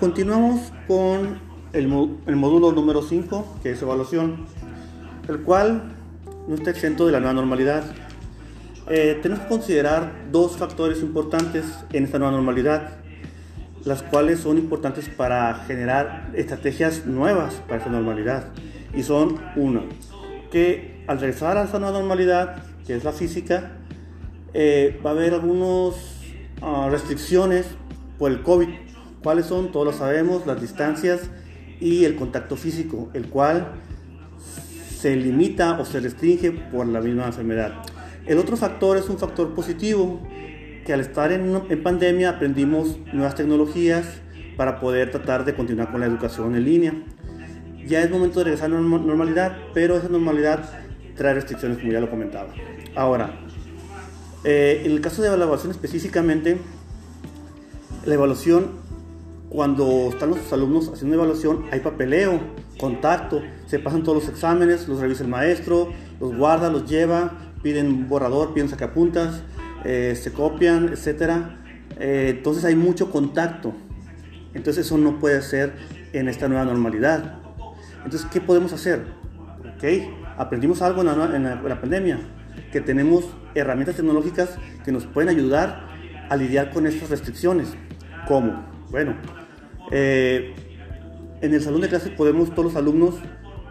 Continuamos con el, módulo número 5, que es evaluación, el cual no está exento de la nueva normalidad. Eh, tenemos que considerar dos factores importantes en esta nueva normalidad, las cuales son importantes para generar estrategias nuevas para esta normalidad. Y son, uno, que al regresar a esta nueva normalidad, que es la física, eh, va a haber algunas ah, restricciones por el COVID ¿Cuáles son? Todos lo sabemos, las distancias y el contacto físico, el cual se limita o se restringe por la misma enfermedad. El otro factor es un factor positivo, que al estar en, en pandemia aprendimos nuevas tecnologías para poder tratar de continuar con la educación en línea. Ya es momento de regresar a la normalidad, pero esa normalidad trae restricciones, como ya lo comentaba. Ahora, eh, en el caso de evaluación específicamente, la evaluación cuando están los alumnos haciendo una evaluación, hay papeleo, contacto, se pasan todos los exámenes, los revisa el maestro, los guarda, los lleva, piden borrador, piden sacapuntas, eh, se copian, etc. Eh, entonces hay mucho contacto. Entonces eso no puede ser en esta nueva normalidad. Entonces, ¿qué podemos hacer? ¿Okay? Aprendimos algo en la, en la pandemia, que tenemos herramientas tecnológicas que nos pueden ayudar a lidiar con estas restricciones. ¿Cómo? Bueno, eh, en el salón de clases podemos todos los alumnos,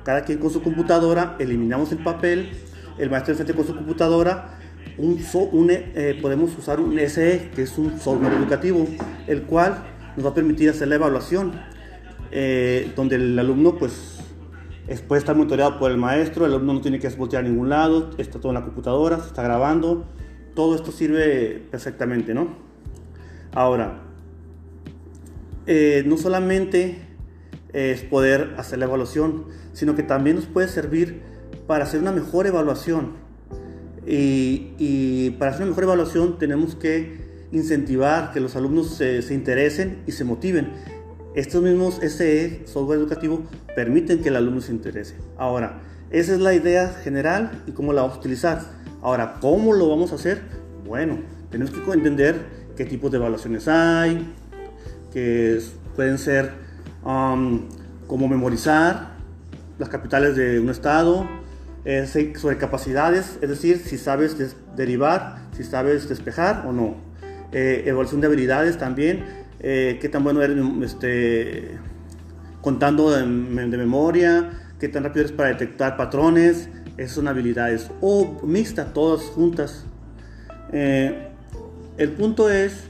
cada quien con su computadora, eliminamos el papel, el maestro enfrente con su computadora, un, eh, podemos usar un SE, que es un software educativo, el cual nos va a permitir hacer la evaluación, eh, donde el alumno pues puede estar monitoreado por el maestro, el alumno no tiene que voltear a ningún lado, está todo en la computadora, se está grabando, todo esto sirve perfectamente, ¿no? Ahora, eh, no solamente es poder hacer la evaluación, sino que también nos puede servir para hacer una mejor evaluación. Y, para hacer una mejor evaluación tenemos que incentivar que los alumnos se, interesen y se motiven. Estos mismos SE, software educativo, permiten que el alumno se interese. Ahora, esa es la idea general y cómo la vamos a utilizar. Ahora, ¿cómo lo vamos a hacer? Bueno, tenemos que entender qué tipos de evaluaciones hay, que pueden ser um, como memorizar las capitales de un estado, sobre capacidades, es decir, si sabes derivar, si sabes despejar o no. Eh, evaluación de habilidades también, eh, qué tan bueno eres este, contando de, memoria, qué tan rápido eres para detectar patrones, esas son habilidades. O mixta, todas juntas. Eh, el punto es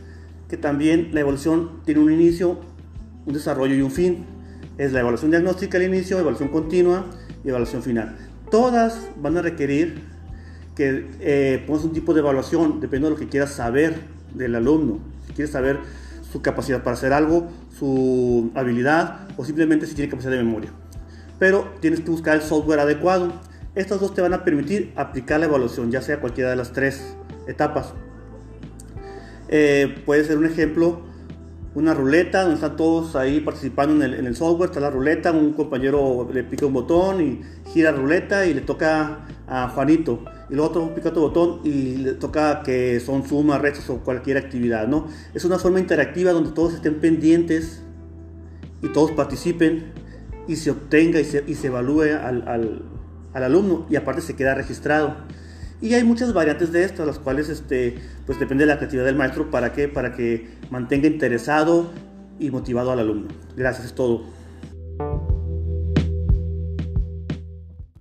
que también la evolución tiene un inicio, un desarrollo y un fin. Es la evaluación diagnóstica al inicio, evaluación continua y evaluación final. Todas van a requerir que eh, pongas un tipo de evaluación, dependiendo de lo que quieras saber del alumno. Si quieres saber su capacidad para hacer algo, su habilidad o simplemente si tiene capacidad de memoria. Pero tienes que buscar el software adecuado. Estas dos te van a permitir aplicar la evaluación, ya sea cualquiera de las tres etapas. Eh, puede ser un ejemplo, una ruleta donde están todos ahí participando en el, software, está la ruleta, un compañero le pica un botón y gira la ruleta y le toca a Juanito. Y luego otro pica otro botón y le toca que son sumas, restas o cualquier actividad, ¿no? Es una forma interactiva donde todos estén pendientes y todos participen y se obtenga y se, evalúe al, al alumno y aparte se queda registrado. Y hay muchas variantes de estas, las cuales este, pues depende de la creatividad del maestro para que, para que mantenga interesado y motivado al alumno. Gracias, es todo.